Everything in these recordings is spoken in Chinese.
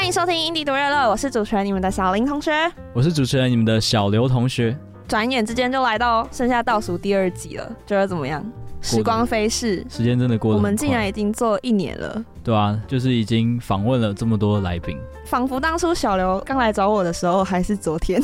欢迎收听印地独乐乐，我是主持人你们的小林同学，我是主持人你们的小刘同学。转眼之间就来到剩下倒数第二集了，觉得怎么样？时光飞逝，时间真的过得。我们竟然已经做一年了。对啊，就是已经访问了这么多来宾，仿佛当初小刘刚来找我的时候还是昨天。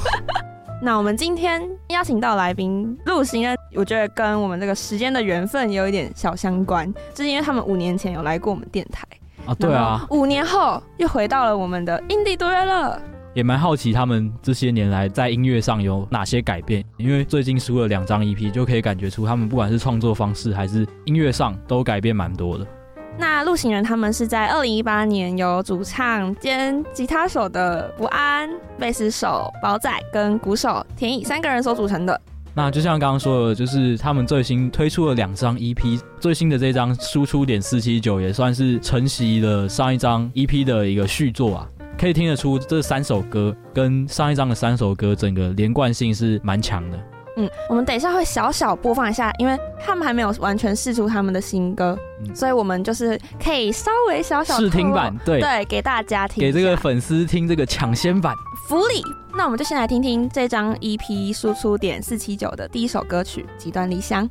那我们今天邀请到来宾陆行呢，我觉得跟我们这个时间的缘分有一点小相关，就是因为他们五年前有来过我们电台啊，对啊，五年后又回到了我们的印地独乐乐。也蛮好奇他们这些年来在音乐上有哪些改变，因为最近出了两张 EP，就可以感觉出他们不管是创作方式还是音乐上都改变蛮多的。那陆行人他们是在二零一八年由主唱兼吉他手的不安、贝斯手宝仔跟鼓手田乙三个人所组成的。那就像刚刚说的，就是他们最新推出了两张 EP，最新的这张输出点四七九也算是承袭了上一张 EP 的一个续作啊。可以听得出这三首歌跟上一张的三首歌整个连贯性是蛮强的。嗯，我们等一下会小小播放一下，因为他们还没有完全试出他们的新歌，嗯、所以我们就是可以稍微小小试听版，对对，给大家听，给这个粉丝听这个抢先版福利。那我们就先来听听这张 EP 输出点四七九的第一首歌曲《极端理想》。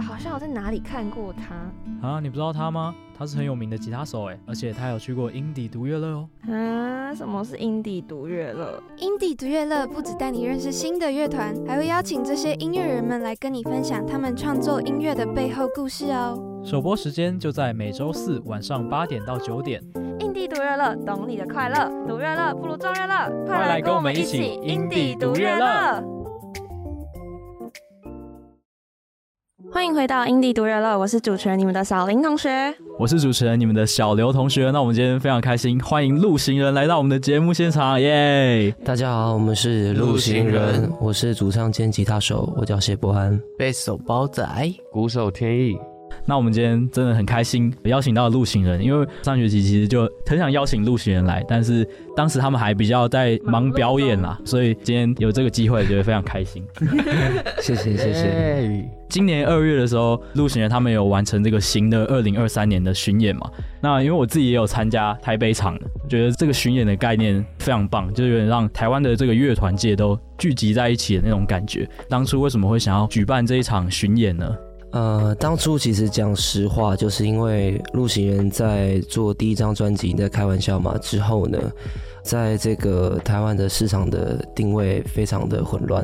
好像我在哪里看过他啊？你不知道他吗？他是很有名的吉他手哎，而且他有去过印地独乐乐哦。啊？什么是印地独乐乐？印地独乐乐不只带你认识新的乐团，还会邀请这些音乐人们来跟你分享他们创作音乐的背后故事哦。首播时间就在每周四晚上八点到九点。印地独乐乐，懂你的快乐，独乐乐不如众乐乐，快来跟我们一起印地独乐乐。欢迎回到英地独乐乐，我是主持人你们的小林同学，我是主持人你们的小刘同学。那我们今天非常开心，欢迎陆行人来到我们的节目现场，耶！大家好，我们是陆行人，我是主唱兼吉他手，我叫谢博安，贝斯手包仔，鼓手天意。那我们今天真的很开心，邀请到陆行人，因为上学期其实就很想邀请陆行人来，但是当时他们还比较在忙表演啦，所以今天有这个机会，觉得非常开心。谢 谢谢谢。今年二月的时候，陆行人他们有完成这个新的二零二三年的巡演嘛？那因为我自己也有参加台北场，觉得这个巡演的概念非常棒，就有点让台湾的这个乐团界都聚集在一起的那种感觉。当初为什么会想要举办这一场巡演呢？呃，当初其实讲实话，就是因为陆行人在做第一张专辑，在开玩笑嘛？之后呢，在这个台湾的市场的定位非常的混乱。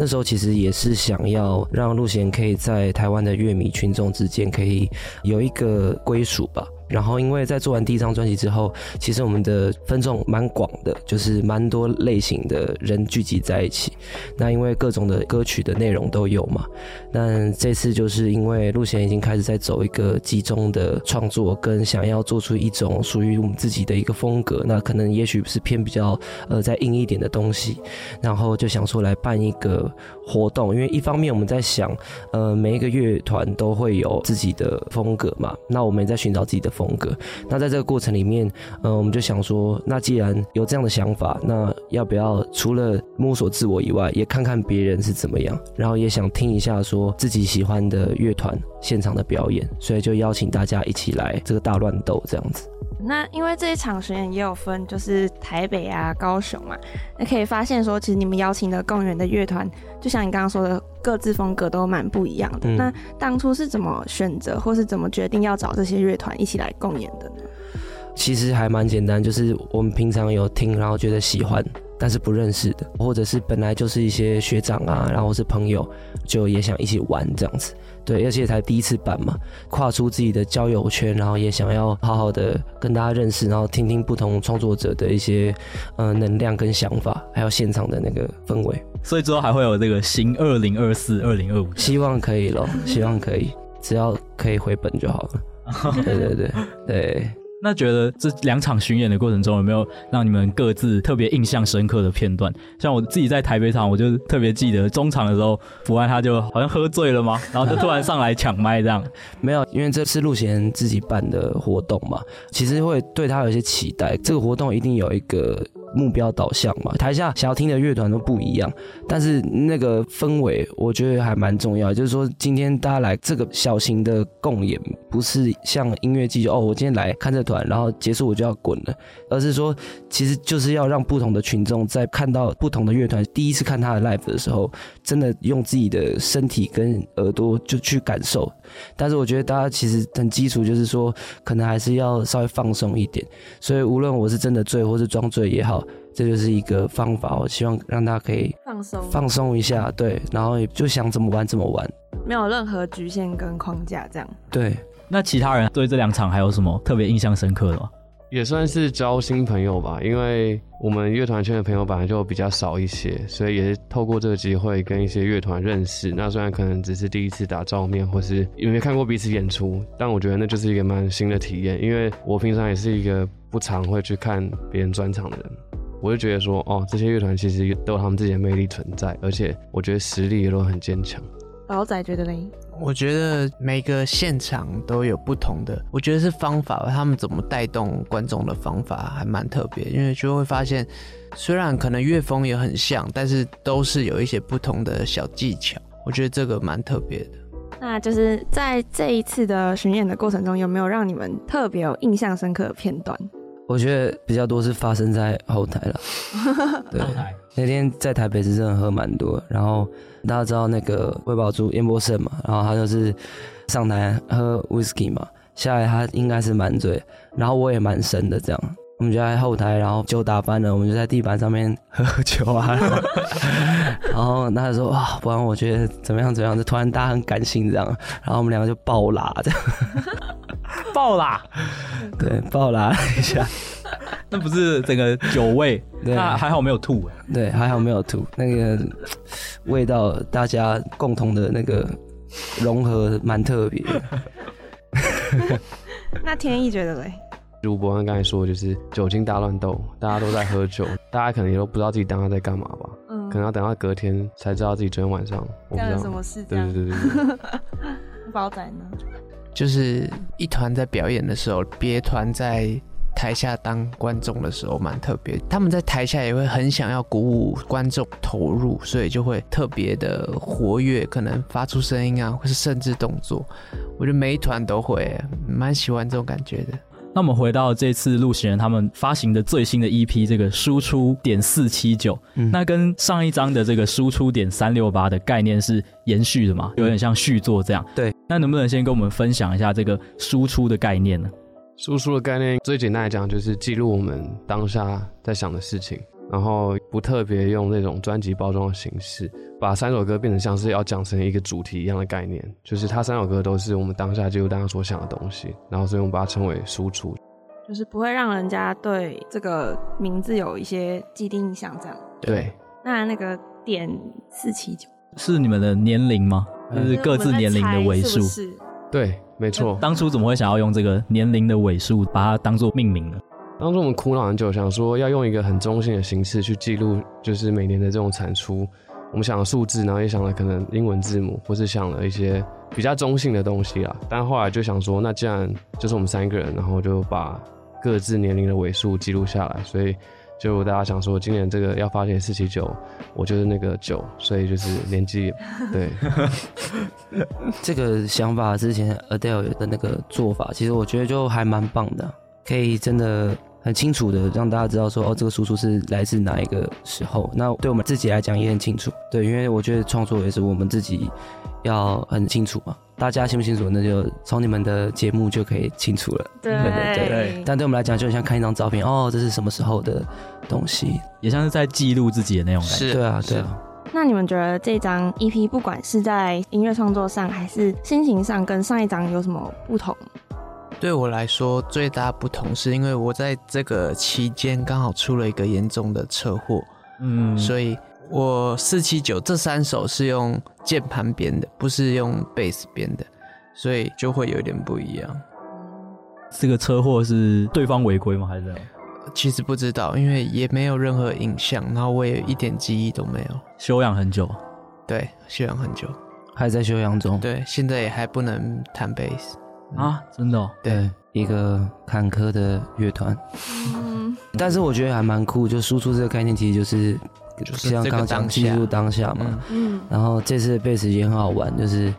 那时候其实也是想要让陆贤可以在台湾的乐迷群众之间可以有一个归属吧。然后，因为在做完第一张专辑之后，其实我们的分众蛮广的，就是蛮多类型的人聚集在一起。那因为各种的歌曲的内容都有嘛。但这次就是因为陆贤已经开始在走一个集中的创作，跟想要做出一种属于我们自己的一个风格。那可能也许是偏比较呃再硬一点的东西。然后就想说来办一个活动，因为一方面我们在想，呃，每一个乐团都会有自己的风格嘛。那我们也在寻找自己的。风格。那在这个过程里面，呃，我们就想说，那既然有这样的想法，那要不要除了摸索自我以外，也看看别人是怎么样？然后也想听一下说自己喜欢的乐团现场的表演，所以就邀请大家一起来这个大乱斗这样子。那因为这一场巡演也有分，就是台北啊、高雄嘛，那可以发现说，其实你们邀请的共演的乐团，就像你刚刚说的，各自风格都蛮不一样的。嗯、那当初是怎么选择，或是怎么决定要找这些乐团一起来共演的呢？其实还蛮简单，就是我们平常有听，然后觉得喜欢，但是不认识的，或者是本来就是一些学长啊，然后是朋友，就也想一起玩这样子。对，而且才第一次办嘛，跨出自己的交友圈，然后也想要好好的跟大家认识，然后听听不同创作者的一些呃能量跟想法，还有现场的那个氛围。所以之后还会有这个新二零二四、二零二五，希望可以咯，希望可以，只要可以回本就好了。对对对对。那觉得这两场巡演的过程中，有没有让你们各自特别印象深刻的片段？像我自己在台北场，我就特别记得中场的时候，福安他就好像喝醉了吗，然后就突然上来抢麦这样。没有，因为这次陆贤自己办的活动嘛，其实会对他有一些期待。这个活动一定有一个。目标导向嘛，台下想要听的乐团都不一样，但是那个氛围我觉得还蛮重要。就是说，今天大家来这个小型的共演，不是像音乐季哦，我今天来看这团，然后结束我就要滚了，而是说，其实就是要让不同的群众在看到不同的乐团第一次看他的 live 的时候，真的用自己的身体跟耳朵就去感受。但是我觉得大家其实很基础，就是说，可能还是要稍微放松一点。所以无论我是真的醉，或是装醉也好。这就是一个方法，我希望让大家可以放松放松一下，对，然后也就想怎么玩怎么玩，没有任何局限跟框架，这样。对，那其他人对这两场还有什么特别印象深刻的吗？也算是交新朋友吧，因为我们乐团圈的朋友本来就比较少一些，所以也是透过这个机会跟一些乐团认识。那虽然可能只是第一次打照面，或是有没有看过彼此演出，但我觉得那就是一个蛮新的体验，因为我平常也是一个不常会去看别人专场的人。我就觉得说，哦，这些乐团其实都有他们自己的魅力存在，而且我觉得实力也都很坚强。宝仔觉得呢？我觉得每个现场都有不同的，我觉得是方法，他们怎么带动观众的方法还蛮特别，因为就会发现，虽然可能乐风也很像，但是都是有一些不同的小技巧，我觉得这个蛮特别的。那就是在这一次的巡演的过程中，有没有让你们特别有印象深刻的片段？我觉得比较多是发生在后台了。对，那天在台北是真的喝蛮多，然后大家知道那个魏宝珠、阎伯胜嘛，然后他就是上台喝 whisky 嘛，下来他应该是满醉，然后我也蛮深的这样，我们就在后台，然后酒打翻了，我们就在地板上面喝酒啊，然后他就说哇，不然我觉得怎么样怎么样，就突然大家很感性这样，然后我们两个就爆拉这样。爆啦，对，爆啦一下，那不是整个酒味，对，那还好没有吐，对，还好没有吐，那个味道大家共同的那个融合蛮特别。那天意觉得嘞？如博安刚才说，就是酒精大乱斗，大家都在喝酒，大家可能也都不知道自己当下在干嘛吧？嗯，可能要等到隔天才知道自己昨天晚上干了什么事。对对对对。宝仔呢？就是一团在表演的时候，别团在台下当观众的时候蛮特别。他们在台下也会很想要鼓舞观众投入，所以就会特别的活跃，可能发出声音啊，或是甚至动作。我觉得每一团都会，蛮喜欢这种感觉的。那我们回到这次陆行人他们发行的最新的 EP 这个输出点四七九，那跟上一张的这个输出点三六八的概念是延续的嘛？有点像续作这样。对，那能不能先跟我们分享一下这个输出的概念呢？输出的概念最简单来讲就是记录我们当下在想的事情，然后不特别用那种专辑包装的形式，把三首歌变成像是要讲成一个主题一样的概念，就是它三首歌都是我们当下记录当下所想的东西，然后所以我们把它称为输出。就是不会让人家对这个名字有一些既定印象，这样。对。那那个点四七九是你们的年龄吗？就是各自年龄的尾数。是对，没错。当初怎么会想要用这个年龄的尾数把它当做命名呢？当初我们苦恼很久，想说要用一个很中性的形式去记录，就是每年的这种产出。我们想了数字，然后也想了可能英文字母，或是想了一些比较中性的东西啦。但后来就想说，那既然就是我们三个人，然后就把。各自年龄的尾数记录下来，所以就大家想说，今年这个要发行四七九，我就是那个九，所以就是年纪 对。这个想法之前 Adele 的那个做法，其实我觉得就还蛮棒的，可以真的很清楚的让大家知道说，哦，这个输出是来自哪一个时候。那对我们自己来讲也很清楚，对，因为我觉得创作也是我们自己要很清楚嘛。大家清不清楚？那就从你们的节目就可以清楚了。对对对，对。但对我们来讲，就很像看一张照片，哦，这是什么时候的东西，也像是在记录自己的那种感觉。对啊，对啊。那你们觉得这张 EP 不管是在音乐创作上，还是心情上，跟上一张有什么不同？对我来说，最大不同是因为我在这个期间刚好出了一个严重的车祸，嗯，所以。我四七九这三首是用键盘编的，不是用贝斯编的，所以就会有点不一样。这个车祸是对方违规吗？还是怎样？其实不知道，因为也没有任何影像，然后我也一点记忆都没有。休养很久，对，休养很久，还在休养中。对，现在也还不能弹贝斯啊，真的哦？对，一个坎坷的乐团。嗯，但是我觉得还蛮酷，就输出这个概念，其实就是。就像刚刚讲记录当下嘛，嗯，然后这次的贝斯也很好玩，就是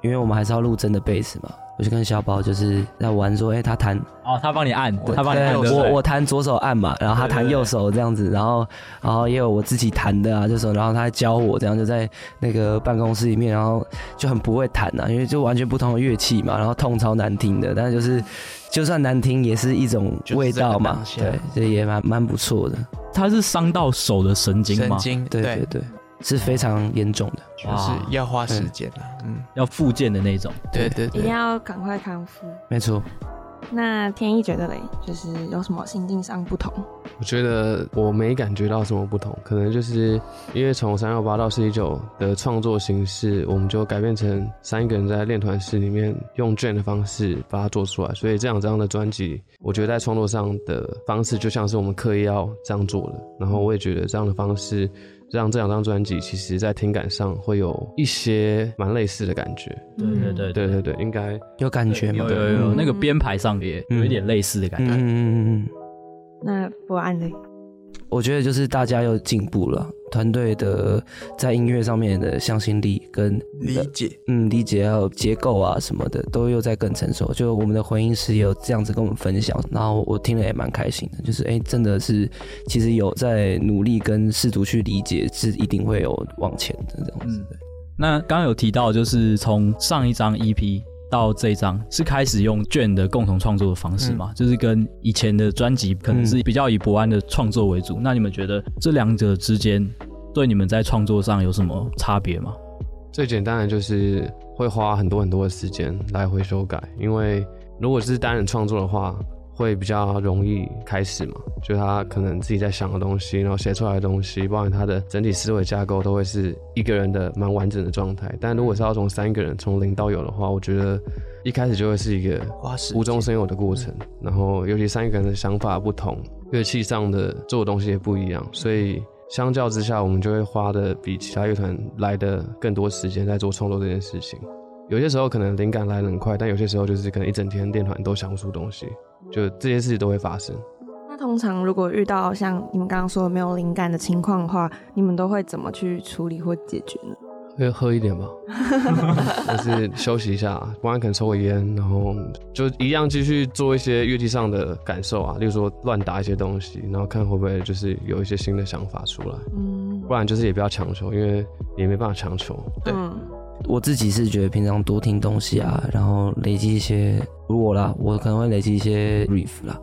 因为我们还是要录真的贝斯嘛，我就跟小宝就是在玩说，哎、欸，他弹哦，他帮你按，他帮你按，我我弹左手按嘛，然后他弹右手这样子，然后然后也有我自己弹的啊，就是然后他还教我这样，就在那个办公室里面，然后就很不会弹啊，因为就完全不同的乐器嘛，然后痛超难听的，但是就是就算难听也是一种味道嘛，对，这也蛮蛮不错的。他是伤到手的神经吗？神经，对对对，是非常严重的，就是要花时间的，嗯，要复健的那种，对对对，一定要赶快康复，没错。那天一觉得嘞，就是有什么心境上不同？我觉得我没感觉到什么不同，可能就是因为从三六八到四一九的创作形式，我们就改变成三个人在练团室里面用 jam 的方式把它做出来，所以这两张的专辑，我觉得在创作上的方式就像是我们刻意要这样做的，然后我也觉得这样的方式。让这两张专辑，其实在听感上会有一些蛮类似的感觉。对对对对对对，应该有感觉吗？有有有，那个编排上也有一点类似的感觉。嗯嗯嗯嗯。那不安呢？我觉得就是大家又进步了，团队的在音乐上面的向心力跟理解，嗯，理解还有结构啊什么的，都又在更成熟。就我们的回音师也有这样子跟我们分享，然后我听了也蛮开心的。就是哎、欸，真的是其实有在努力跟试图去理解，是一定会有往前的这样子。嗯、那刚刚有提到，就是从上一张 EP。到这一张是开始用卷的共同创作的方式嘛？嗯、就是跟以前的专辑可能是比较以伯安的创作为主。嗯、那你们觉得这两者之间对你们在创作上有什么差别吗？最简单的就是会花很多很多的时间来回修改，因为如果是单人创作的话。会比较容易开始嘛，就他可能自己在想的东西，然后写出来的东西，包含他的整体思维架构，都会是一个人的蛮完整的状态。但如果是要从三个人从零到有的话，我觉得一开始就会是一个无中生有的过程。然后尤其三个人的想法不同，乐器上的做的东西也不一样，所以相较之下，我们就会花的比其他乐团来的更多时间在做创作这件事情。有些时候可能灵感来得很快，但有些时候就是可能一整天练团都想不出东西。就这些事情都会发生。那通常如果遇到像你们刚刚说的没有灵感的情况的话，你们都会怎么去处理或解决呢？会喝一点吧，或是休息一下，不然可能抽个烟，然后就一样继续做一些乐器上的感受啊，例如说乱打一些东西，然后看会不会就是有一些新的想法出来。嗯，不然就是也不要强求，因为也没办法强求。对，我自己是觉得平常多听东西啊，然后累积一些，如果啦，我可能会累积一些 riff 啦。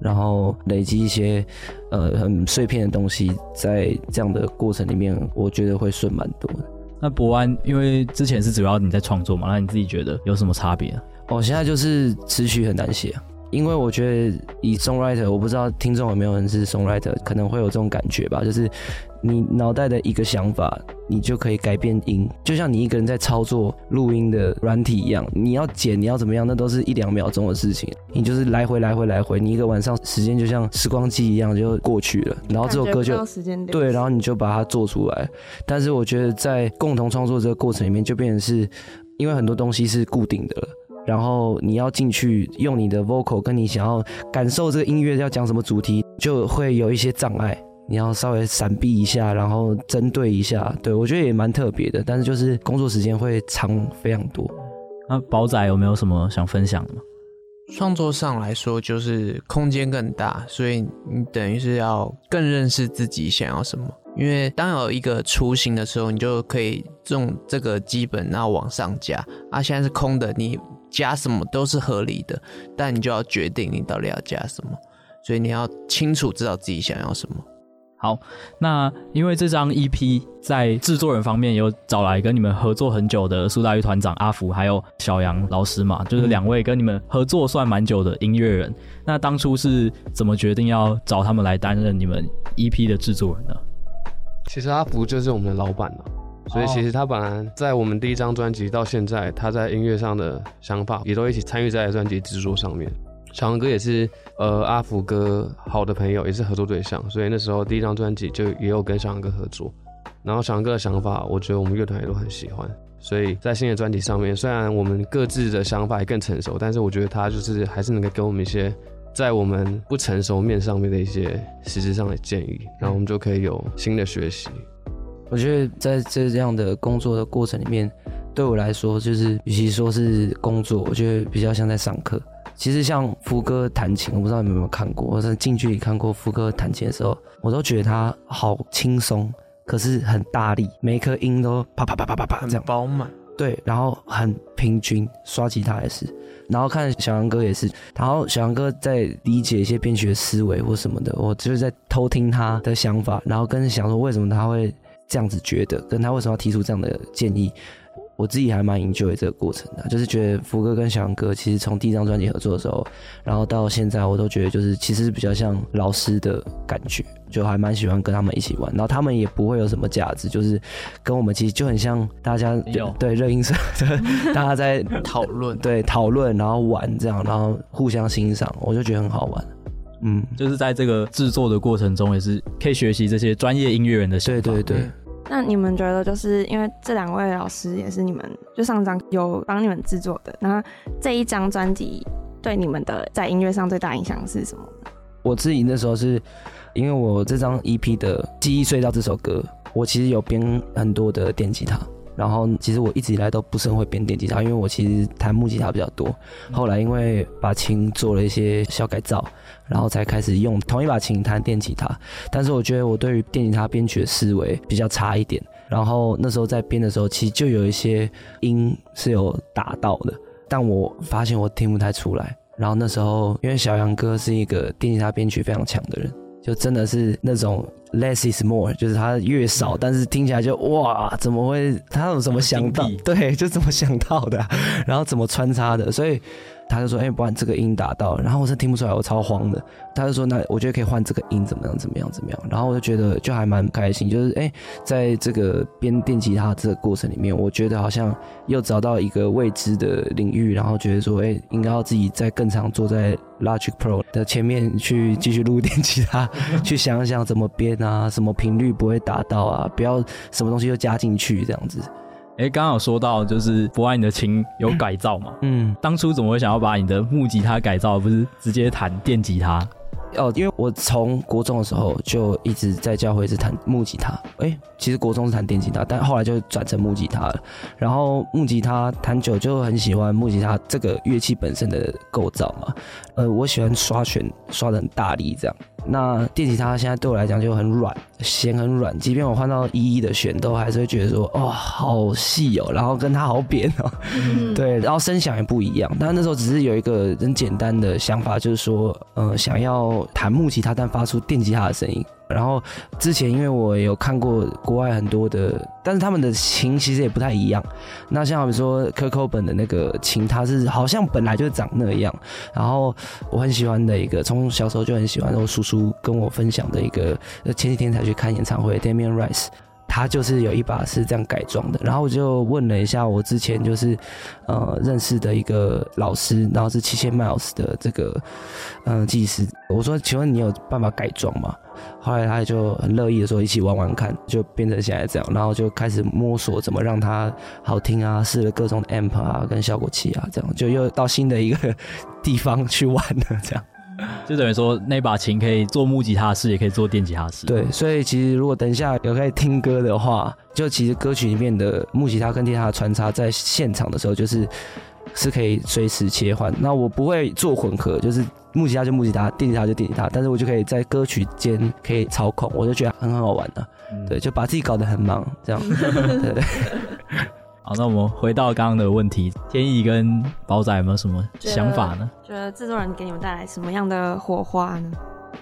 然后累积一些呃很碎片的东西，在这样的过程里面，我觉得会顺蛮多的。那博安，因为之前是主要你在创作嘛，那你自己觉得有什么差别啊？哦，现在就是词曲很难写，因为我觉得以 songwriter，我不知道听众有没有人是 songwriter，可能会有这种感觉吧，就是。你脑袋的一个想法，你就可以改变音，就像你一个人在操作录音的软体一样。你要剪，你要怎么样，那都是一两秒钟的事情。你就是来回来回来回，你一个晚上时间就像时光机一样就过去了。然后这首歌就对，然后你就把它做出来。但是我觉得在共同创作这个过程里面，就变成是因为很多东西是固定的了，然后你要进去用你的 vocal，跟你想要感受这个音乐要讲什么主题，就会有一些障碍。你要稍微闪避一下，然后针对一下，对，我觉得也蛮特别的。但是就是工作时间会长非常多。那宝仔有没有什么想分享的吗？创作上来说，就是空间更大，所以你等于是要更认识自己想要什么。因为当有一个雏形的时候，你就可以用这个基本，然后往上加。啊，现在是空的，你加什么都是合理的，但你就要决定你到底要加什么。所以你要清楚知道自己想要什么。好，那因为这张 EP 在制作人方面有找来跟你们合作很久的苏大玉团长阿福，还有小杨老师嘛，就是两位跟你们合作算蛮久的音乐人。嗯。那当初是怎么决定要找他们来担任你们 EP 的制作人呢？其实阿福就是我们的老板了，所以其实他本来在我们第一张专辑到现在，他在音乐上的想法也都一起参与在专辑制作上面。小杨哥也是呃阿福哥好的朋友，也是合作对象，所以那时候第一张专辑就也有跟小杨哥合作。然后小杨哥的想法，我觉得我们乐团也都很喜欢，所以在新的专辑上面，虽然我们各自的想法也更成熟，但是我觉得他就是还是能够给我们一些在我们不成熟面上面的一些实质上的建议，然后我们就可以有新的学习。我觉得在这样的工作的过程里面，对我来说，就是与其说是工作，我觉得比较像在上课。其实像福哥弹琴，我不知道你们有没有看过，我在近距离看过福哥弹琴的时候，我都觉得他好轻松，可是很大力，每一颗音都啪啪啪啪啪啪这样饱满。对，然后很平均，刷吉他也是，然后看小杨哥也是，然后小杨哥在理解一些编曲的思维或什么的，我就是在偷听他的想法，然后跟想说为什么他会这样子觉得，跟他为什么要提出这样的建议。我自己还蛮 enjoy 这个过程的，就是觉得福哥跟小杨哥其实从第一张专辑合作的时候，然后到现在，我都觉得就是其实是比较像老师的感觉，就还蛮喜欢跟他们一起玩，然后他们也不会有什么架子，就是跟我们其实就很像大家对热音社，大家在讨论，对讨论，然后玩这样，然后互相欣赏，我就觉得很好玩。嗯，就是在这个制作的过程中，也是可以学习这些专业音乐人的想法。对对对。那你们觉得，就是因为这两位老师也是你们就上张有帮你们制作的，那这一张专辑对你们的在音乐上最大影响是什么？我自己那时候是因为我这张 EP 的《记忆隧道》这首歌，我其实有编很多的电吉他。然后其实我一直以来都不是很会编电吉他，因为我其实弹木吉他比较多。后来因为把琴做了一些小改造，然后才开始用同一把琴弹电吉他。但是我觉得我对于电吉他编曲的思维比较差一点。然后那时候在编的时候，其实就有一些音是有打到的，但我发现我听不太出来。然后那时候因为小杨哥是一个电吉他编曲非常强的人，就真的是那种。Less is more，就是它越少，但是听起来就哇，怎么会？他有怎么想到？对，就怎么想到的啊，然后怎么穿插的？所以。他就说：“哎、欸，不然这个音打到，然后我是听不出来，我超慌的。”他就说：“那我觉得可以换这个音，怎么样？怎么样？怎么样？”然后我就觉得就还蛮开心，就是哎、在这个编电吉他这个过程里面，我觉得好像又找到一个未知的领域，然后觉得说：“哎、应该要自己再更常坐在 Logic Pro 的前面去继续录 电吉他，去想想怎么编啊，什么频率不会打到啊，不要什么东西又加进去这样子。”哎，刚刚有说到就是博爱你的琴有改造嘛？嗯，当初怎么会想要把你的木吉他改造，而不是直接弹电吉他？哦，因为我从国中的时候就一直在教会是弹木吉他，哎、欸，其实国中是弹电吉他，但后来就转成木吉他了。然后木吉他弹久就很喜欢木吉他这个乐器本身的构造嘛，呃，我喜欢刷弦刷的很大力这样。那电吉他现在对我来讲就很软，弦很软，即便我换到一一的弦，都还是会觉得说，哦，好细哦，然后跟它好扁哦，嗯、对，然后声响也不一样。但那时候只是有一个很简单的想法，就是说，呃，想要弹木吉他，但发出电吉他的声音。然后之前因为我有看过国外很多的，但是他们的琴其实也不太一样。那像比如说 Coco 本的那个琴，它是好像本来就长那样。然后我很喜欢的一个，从小时候就很喜欢，我叔叔跟我分享的一个，前几天才去看演唱会，Damien Rice。他就是有一把是这样改装的，然后我就问了一下我之前就是呃认识的一个老师，然后是七千 miles 的这个嗯、技师，我说请问你有办法改装吗？后来他就很乐意的说一起玩玩看，就变成现在这样，然后就开始摸索怎么让它好听啊，试了各种的 amp 啊跟效果器啊，这样就又到新的一个地方去玩了这样。就等于说，那把琴可以做木吉他式，也可以做电吉他式。对，所以其实如果等一下有可以听歌的话，就其实歌曲里面的木吉他跟电吉他的穿插，在现场的时候就是是可以随时切换。那我不会做混合，就是木吉他就木吉他，电吉他就电吉他，但是我就可以在歌曲间可以操控，我就觉得很好玩的、啊。嗯、对，就把自己搞得很忙，这样。对，对对。好，那我们回到刚刚的问题，天意跟宝仔有没有什么想法呢？觉得制作人给你们带来什么样的火花呢？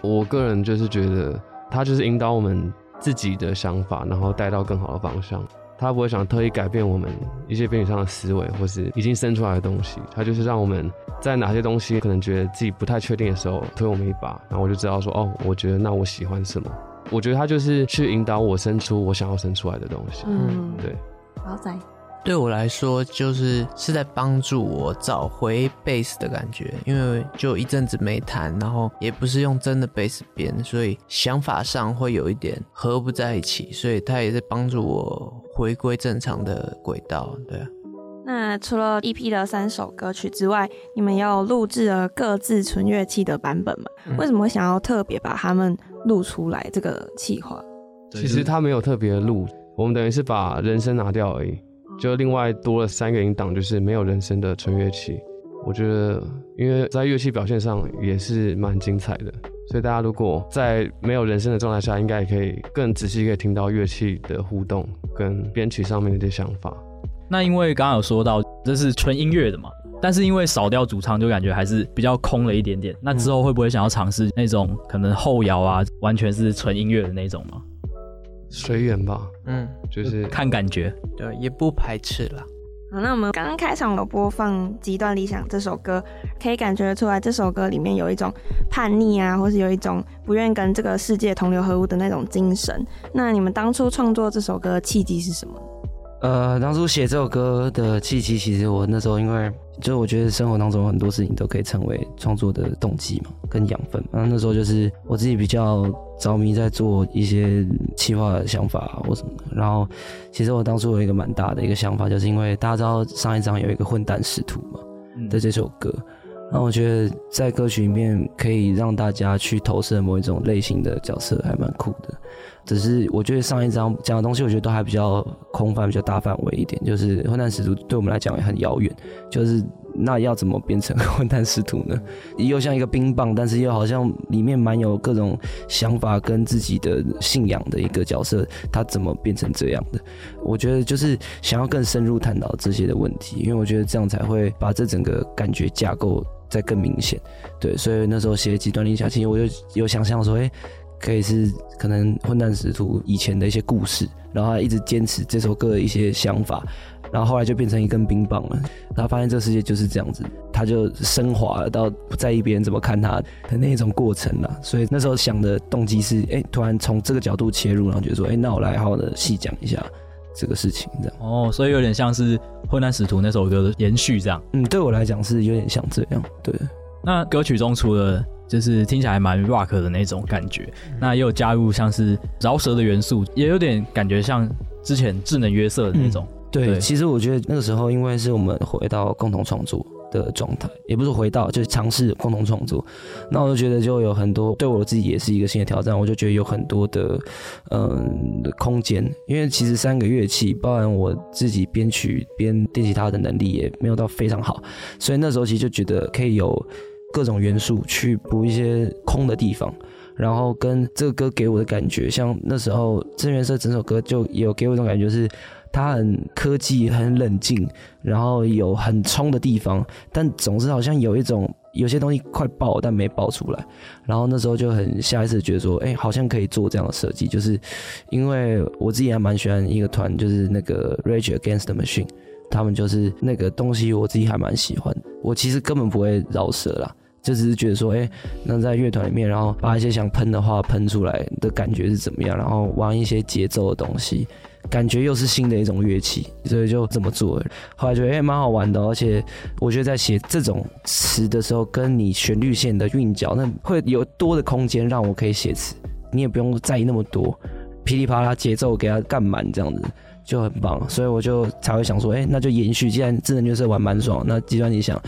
我个人就是觉得他就是引导我们自己的想法，然后带到更好的方向。他不会想特意改变我们一些编曲上的思维，或是已经生出来的东西。他就是让我们在哪些东西可能觉得自己不太确定的时候，推我们一把，然后我就知道说，哦，我觉得那我喜欢什么。我觉得他就是去引导我生出我想要生出来的东西。嗯，对。宝仔。对我来说，就是是在帮助我找回贝斯的感觉，因为就一阵子没弹，然后也不是用真的贝斯编，所以想法上会有一点合不在一起，所以它也在帮助我回归正常的轨道。对啊，那除了 EP 的三首歌曲之外，你们要录制了各自纯乐器的版本吗？嗯、为什么会想要特别把他们录出来？这个企划？其实他没有特别录，我们等于是把人声拿掉而已。就另外多了三个音档，就是没有人声的纯乐器。我觉得，因为在乐器表现上也是蛮精彩的，所以大家如果在没有人声的状态下，应该也可以更仔细可以听到乐器的互动跟编曲上面的一些想法。那因为刚刚有说到这是纯音乐的嘛，但是因为少掉主唱，就感觉还是比较空了一点点。那之后会不会想要尝试那种可能后摇啊，完全是纯音乐的那种吗？随缘吧，嗯，就是看感觉，对，也不排斥了。好，那我们刚刚开场有播放《极端理想》这首歌，可以感觉出来这首歌里面有一种叛逆啊，或是有一种不愿跟这个世界同流合污的那种精神。那你们当初创作这首歌的契机是什么？呃，当初写这首歌的契机，其实我那时候因为。就我觉得生活当中很多事情都可以成为创作的动机嘛，跟养分。嘛那时候就是我自己比较着迷在做一些企划的想法或什么的。然后其实我当初有一个蛮大的一个想法，就是因为大家知道上一张有一个混蛋使徒嘛的这首歌，那我觉得在歌曲里面可以让大家去投射某一种类型的角色，还蛮酷的。只是我觉得上一张讲的东西，我觉得都还比较空泛，比较大范围一点。就是混蛋使徒对我们来讲也很遥远。就是那要怎么变成 混蛋使徒呢？又像一个冰棒，但是又好像里面蛮有各种想法跟自己的信仰的一个角色，他怎么变成这样的？我觉得就是想要更深入探讨这些的问题，因为我觉得这样才会把这整个感觉架构再更明显。对，所以那时候写极端理想，其实我就有想象说，哎。可以是可能混蛋使徒以前的一些故事，然后他一直坚持这首歌的一些想法，然后后来就变成一根冰棒了。然后发现这个世界就是这样子，他就升华了到不在意别人怎么看他的那种过程了。所以那时候想的动机是，哎、突然从这个角度切入，然后觉得说，哎、那我来好好的细讲一下这个事情，这样。哦，所以有点像是混乱使徒那首歌的延续，这样。嗯，对我来讲是有点像这样。对，那歌曲中除了就是听起来蛮 rock 的那种感觉，那也有加入像是饶舌的元素，也有点感觉像之前智能约瑟的那种。嗯、对，对，其实我觉得那个时候，因为是我们回到共同创作，的状态，也不是回到，就是尝试共同创作。那我就觉得就有很多对我自己也是一个新的挑战，我就觉得有很多的嗯空间，因为其实三个乐器，包含我自己编曲编电吉他的能力也没有到非常好，所以那时候其实就觉得可以有各种元素去补一些空的地方。然后跟这个歌给我的感觉，像那时候《真元色》整首歌就有给我一种感觉，是他很科技、很冷静，然后有很冲的地方，但总是好像有一种有些东西快爆但没爆出来。然后那时候就很下意识觉得说，哎，好像可以做这样的设计，就是因为我自己还蛮喜欢一个团，就是那个 Rage Against the Machine，他们就是那个东西，我自己还蛮喜欢。我其实根本不会饶舌啦。就只是觉得说，哎、欸，那在乐团里面，然后把一些想喷的话喷出来的感觉是怎么样？然后玩一些节奏的东西，感觉又是新的一种乐器，所以就这么做。后来觉得，哎、蛮好玩的。而且我觉得在写这种词的时候，跟你旋律线的韵脚，那会有多的空间让我可以写词。你也不用在意那么多，噼里啪啦节奏给它干满，这样子就很棒。所以我就才会想说，哎、那就延续。既然智能角色玩蛮爽，那极端你想。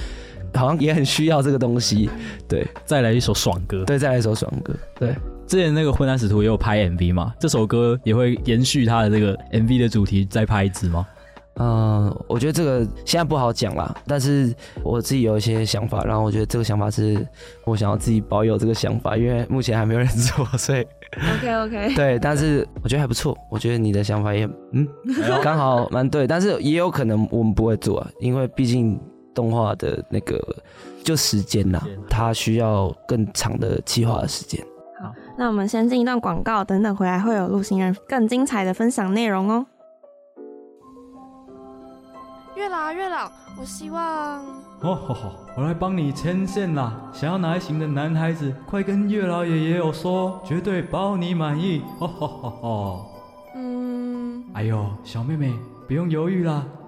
好像也很需要这个东西，对，再来一首爽歌，对，再来一首爽歌，对。之前那个混蛋使徒也有拍 MV 嘛，这首歌也会延续他的这个 MV 的主题再拍一支吗？嗯、呃，我觉得这个现在不好讲啦，但是我自己有一些想法，然后我觉得这个想法是我想要自己保有这个想法，因为目前还没有人做，所以 OK OK，对，但是我觉得还不错，我觉得你的想法也嗯，刚好蛮对，但是也有可能我们不会做啊，因为毕竟。动画的那个就时间呐，它需要更长的计划的时间。好，那我们先进一段广告，等等回来会有陆行人更精彩的分享内容哦。月老啊，月老，我希望……哦吼吼，我来帮你牵线啦！想要哪一型的男孩子，快跟月老爷爷有说，绝对包你满意！吼吼吼吼。嗯。哎呦，小妹妹。不用犹豫啦，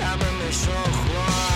他们没说话。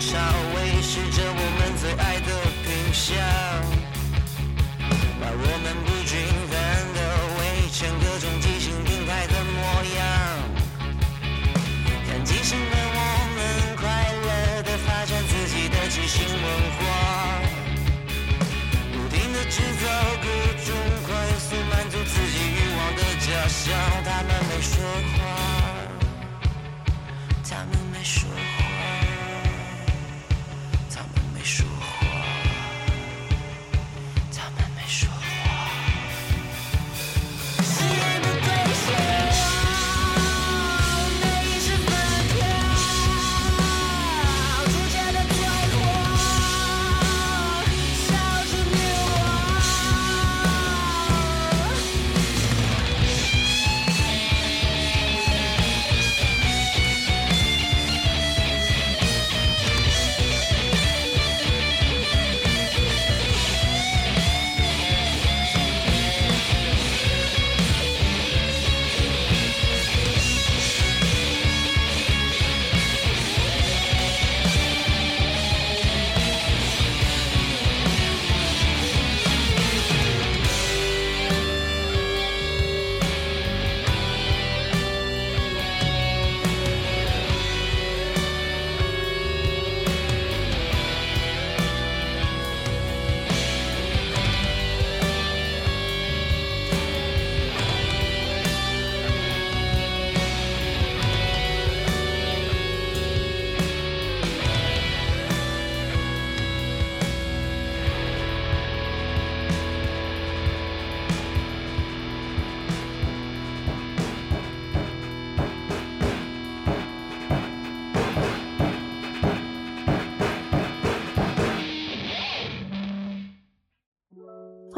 潮维持着我们最爱的品相，把我们不均衡的围成各种畸形病态的模样。看畸形的我们快乐的发展自己的畸形文化，不停的制造各种快速满足自己欲望的假象，他们没说话。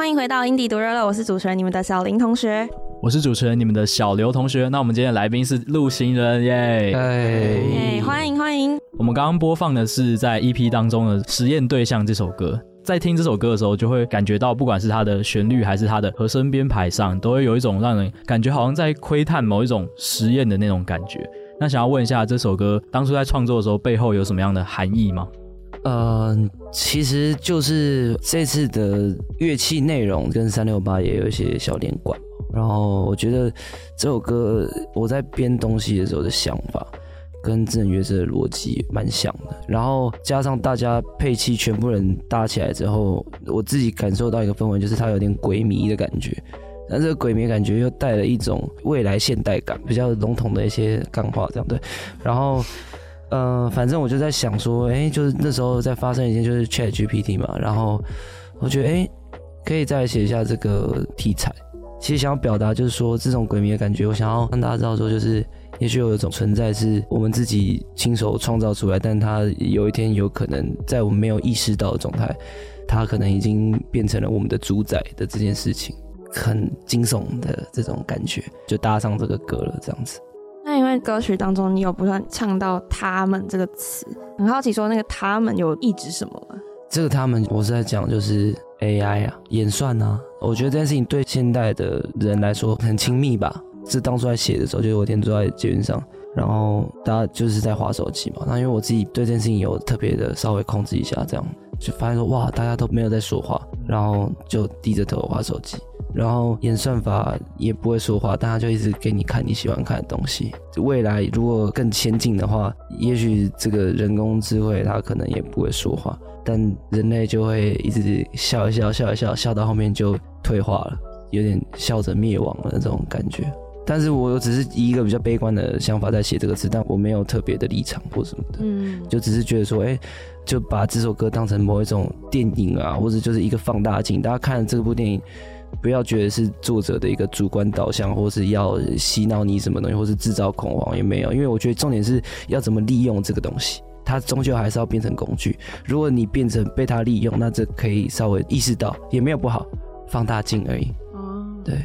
欢迎回到英迪独热乐，我是主持人你们的小林同学，我是主持人你们的小刘同学。那我们今天的来宾是陆行人耶，哎，欢迎欢迎。我们刚刚播放的是在 EP 当中的实验对象这首歌，在听这首歌的时候，就会感觉到不管是它的旋律还是它的和声编排上，都会有一种让人感觉好像在窥探某一种实验的那种感觉。那想要问一下，这首歌当初在创作的时候，背后有什么样的含义吗？呃，其实就是这次的乐器内容跟三六八也有一些小连贯，然后我觉得这首歌我在编东西的时候的想法跟智能乐社的逻辑蛮像的，然后加上大家配器全部人搭起来之后，我自己感受到一个氛围，就是它有点鬼迷的感觉，但这个鬼迷感觉又带了一种未来现代感，比较笼统的一些 干话这样对，然后。呃，反正我就在想说，哎、就是那时候在发生一件，就是 Chat GPT 嘛，然后我觉得，哎、可以再写一下这个题材。其实想要表达就是说，这种鬼迷的感觉，我想要让大家知道说，就是也许有一种存在是我们自己亲手创造出来，但它有一天有可能在我们没有意识到的状态，它可能已经变成了我们的主宰的这件事情，很惊悚的这种感觉，就搭上这个歌了，这样子。因为歌曲当中你有不断唱到“他们”这个词，很好奇说那个“他们”有意指什么吗？这个“他们”我是在讲就是 AI 啊，演算啊。我觉得这件事情对现代的人来说很亲密吧。是当初在写的时候，就有一天坐在捷运上，然后大家就是在划手机嘛。那因为我自己对这件事情有特别的稍微控制一下，这样就发现说哇，大家都没有在说话，然后就低着头划手机。然后演算法也不会说话，但他就一直给你看你喜欢看的东西。未来如果更先进的话，也许这个人工智慧它可能也不会说话，但人类就会一直笑一笑，笑一笑，笑到后面就退化了，有点笑着灭亡了那种感觉。但是我只是以一个比较悲观的想法在写这个词，但我没有特别的立场或什么的，嗯，就只是觉得说，哎，就把这首歌当成某一种电影啊，或者就是一个放大镜，大家看了这部电影。不要觉得是作者的一个主观导向，或是要洗脑你什么东西，或是制造恐慌也没有。因为我觉得重点是要怎么利用这个东西，它终究还是要变成工具。如果你变成被它利用，那这可以稍微意识到也没有不好，放大镜而已。哦，对，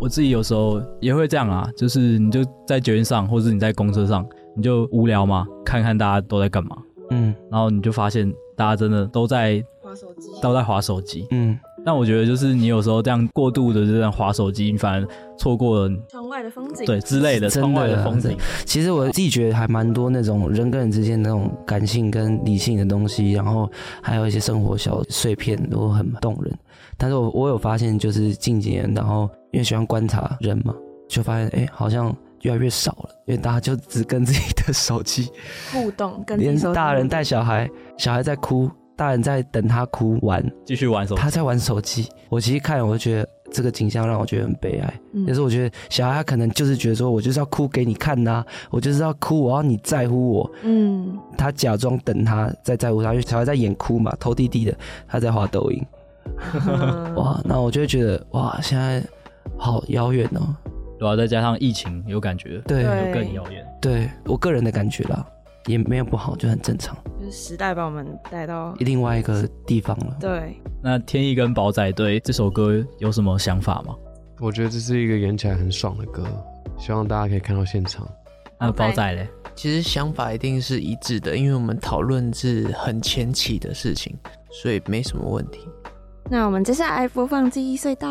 我自己有时候也会这样啊，就是你就在酒店上，或者你在公车上，你就无聊嘛，看看大家都在干嘛，嗯，然后你就发现大家真的都在划手机，都在划手机，嗯。但我觉得，就是你有时候这样过度的这样划手机，你反而错过了窗外的风景，对之类的窗外的风景。其实我自己觉得还蛮多那种人跟人之间那种感性跟理性的东西，然后还有一些生活小碎片都很动人。但是我我有发现，就是近几年，然后因为喜欢观察人嘛，就发现哎、欸，好像越来越少了，因为大家就只跟自己的手机互动，跟连大人带小孩，小孩在哭。大人在等他哭完，继续玩手机。他在玩手机。我其实看，我就觉得这个景象让我觉得很悲哀。嗯，但是我觉得小孩他可能就是觉得说，我就是要哭给你看呐，啊，我就是要哭，我要你在乎我。嗯，他假装等他在在乎他，因为小孩在演哭嘛，头低低的，他在滑抖音。哇，那我就会觉得哇，现在好遥远哦。然后再加上疫情，有感觉，对，有更遥远。对我个人的感觉啦。也没有不好，就很正常。就是时代把我们带到另外一个地方了。对，那天意跟宝仔对这首歌有什么想法吗？我觉得这是一个演起来很爽的歌，希望大家可以看到现场。那宝仔嘞？其实想法一定是一致的，因为我们讨论是很前期的事情，所以没什么问题。那我们接下来播放记忆隧道。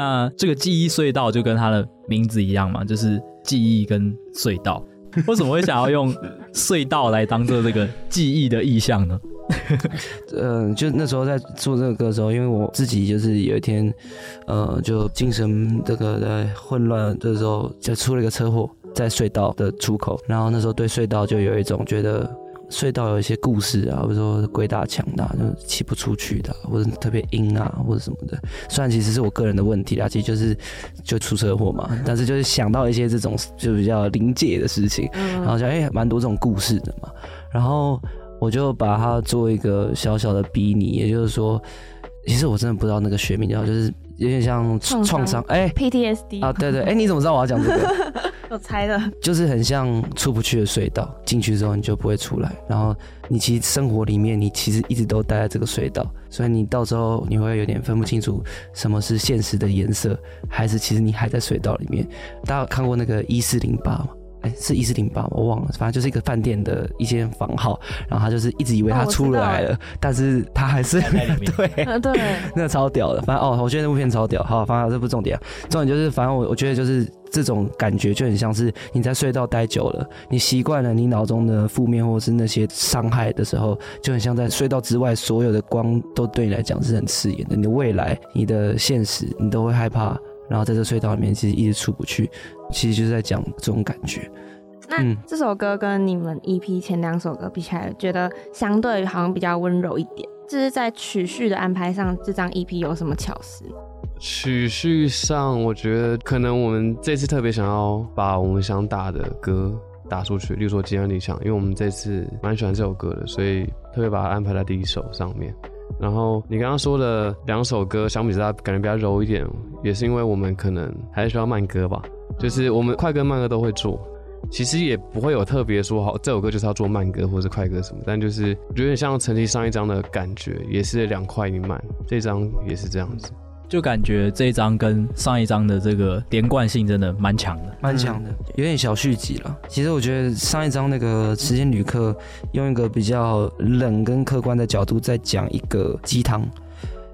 那这个记忆隧道就跟它的名字一样嘛，就是记忆跟隧道。为什么会想要用隧道来当做这个记忆的意象呢？嗯，就那时候在做这个歌的时候，因为我自己就是有一天，呃，就精神这个在混乱的时候，就出了一个车祸，在隧道的出口，然后那时候对隧道就有一种觉得。隧道有一些故事啊，比如说鬼打墙的，就是骑不出去的，或者特别阴啊，或者什么的。虽然其实是我个人的问题啦，其实就是就出车祸嘛，但是就是想到一些这种就比较临界的事情，然后想哎，蛮多这种故事的嘛。然后我就把它做一个小小的比拟，也就是说，其实我真的不知道那个学名叫，就是有点像创伤哎，PTSD 啊，对对，哎，你怎么知道我要讲这个？我猜的，就是很像出不去的隧道，进去之后你就不会出来。然后你其实生活里面，你其实一直都待在这个隧道，所以你到时候你会有点分不清楚什么是现实的颜色，还是其实你还在隧道里面。大家有看过那个一四零八吗？哎，是一四零八？我忘了，反正就是一个饭店的一间房号，然后他就是一直以为他出来了，哦、但是他还是。对，嗯、对，那个超屌的。反正哦，我觉得那部片超屌。好，反正这不重点啊，重点就是，反正我我觉得就是这种感觉就很像是你在隧道待久了，你习惯了你脑中的负面或是那些伤害的时候，就很像在隧道之外，所有的光都对你来讲是很刺眼的。你的未来、你的现实，你都会害怕。然后在这隧道里面，其实一直出不去，其实就是在讲这种感觉。那嗯这首歌跟你们 EP 前两首歌比起来，觉得相对好像比较温柔一点。就是在曲序的安排上，这张 EP 有什么巧思？曲序上，我觉得可能我们这次特别想要把我们想打的歌打出去，例如说《激战理想》，因为我们这次蛮喜欢这首歌的，所以特别把它安排在第一首上面。然后你刚刚说的两首歌，相比之下感觉比较柔一点，也是因为我们可能还是需要慢歌吧，就是我们快歌慢歌都会做。其实也不会有特别说好这首歌就是要做慢歌或者快歌什么，但就是有点像陈綺上一张的感觉，也是两快一慢，这张也是这样子。就感觉这一张跟上一张的这个连贯性真的蛮强的，蛮强的，有点小续集了。其实我觉得上一张那个时间旅客用一个比较冷跟客观的角度在讲一个鸡汤。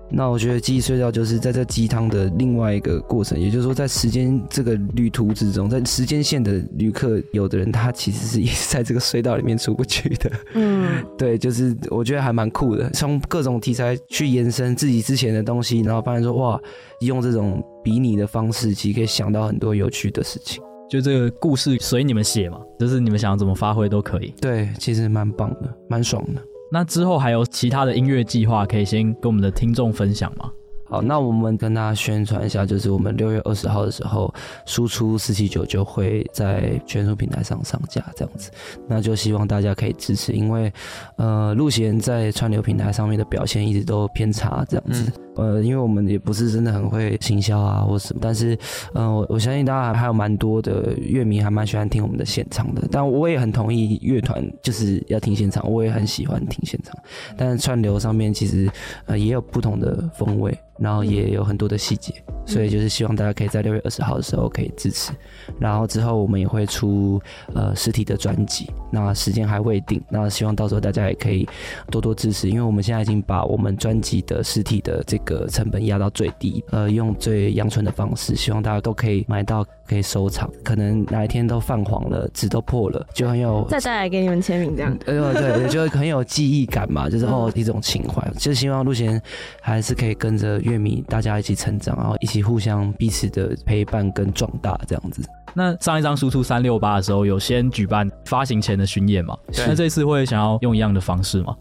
那我觉得记忆隧道就是在这鸡汤的另外一个过程，也就是说，在时间这个旅途之中，在时间线的旅客，有的人他其实是一直在这个隧道里面出不去的。嗯，对，就是我觉得还蛮酷的，从各种题材去延伸自己之前的东西，然后发现说哇，用这种比拟的方式，其实可以想到很多有趣的事情。就这个故事随你们写嘛，就是你们想要怎么发挥都可以。对，其实蛮棒的，蛮爽的。那之后还有其他的音乐计划，可以先跟我们的听众分享吗？好，那我们跟大家宣传一下，就是我们六月二十号的时候，输出四七九就会在全数平台上上架，这样子，那就希望大家可以支持，因为呃，陆贤在串流平台上面的表现一直都偏差，这样子，呃，因为我们也不是真的很会行销啊或什么，但是，嗯、呃，我我相信大家还有蛮多的乐迷还蛮喜欢听我们的现场的，但我也很同意乐团就是要听现场，我也很喜欢听现场，但是串流上面其实呃也有不同的风味。然后也有很多的细节，所以就是希望大家可以在六月二十号的时候可以支持。然后之后我们也会出呃实体的专辑，那时间还未定，那希望到时候大家也可以多多支持，因为我们现在已经把我们专辑的实体的这个成本压到最低，呃，用最阳春的方式，希望大家都可以买到，可以收藏。可能哪一天都泛黄了，纸都破了，就很有再带来给你们签名这样。呃，对对，就很有记忆感嘛，就是哦一种情怀，就是希望陆贤还是可以跟着。乐迷大家一起成长，然后一起互相彼此的陪伴跟壮大，这样子。那上一张输出三六八的时候，有先举办发行前的巡演嘛？那这次会想要用一样的方式吗？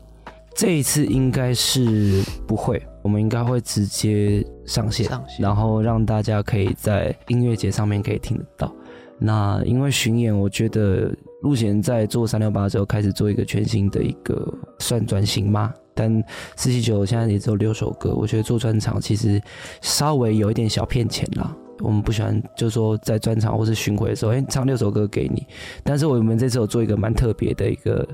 这一次应该是不会，我们应该会直接上线，上线，然后让大家可以在音乐节上面可以听得到。那因为巡演，我觉得陆贤在做三六八的时候开始做一个全新的一个算转型吗？但四七九现在也只有六首歌，我觉得做专场其实稍微有一点小骗钱啦。我们不喜欢，就是说在专场或是巡回的时候，哎、欸，唱六首歌给你。但是我们这次有做一个蛮特别的一个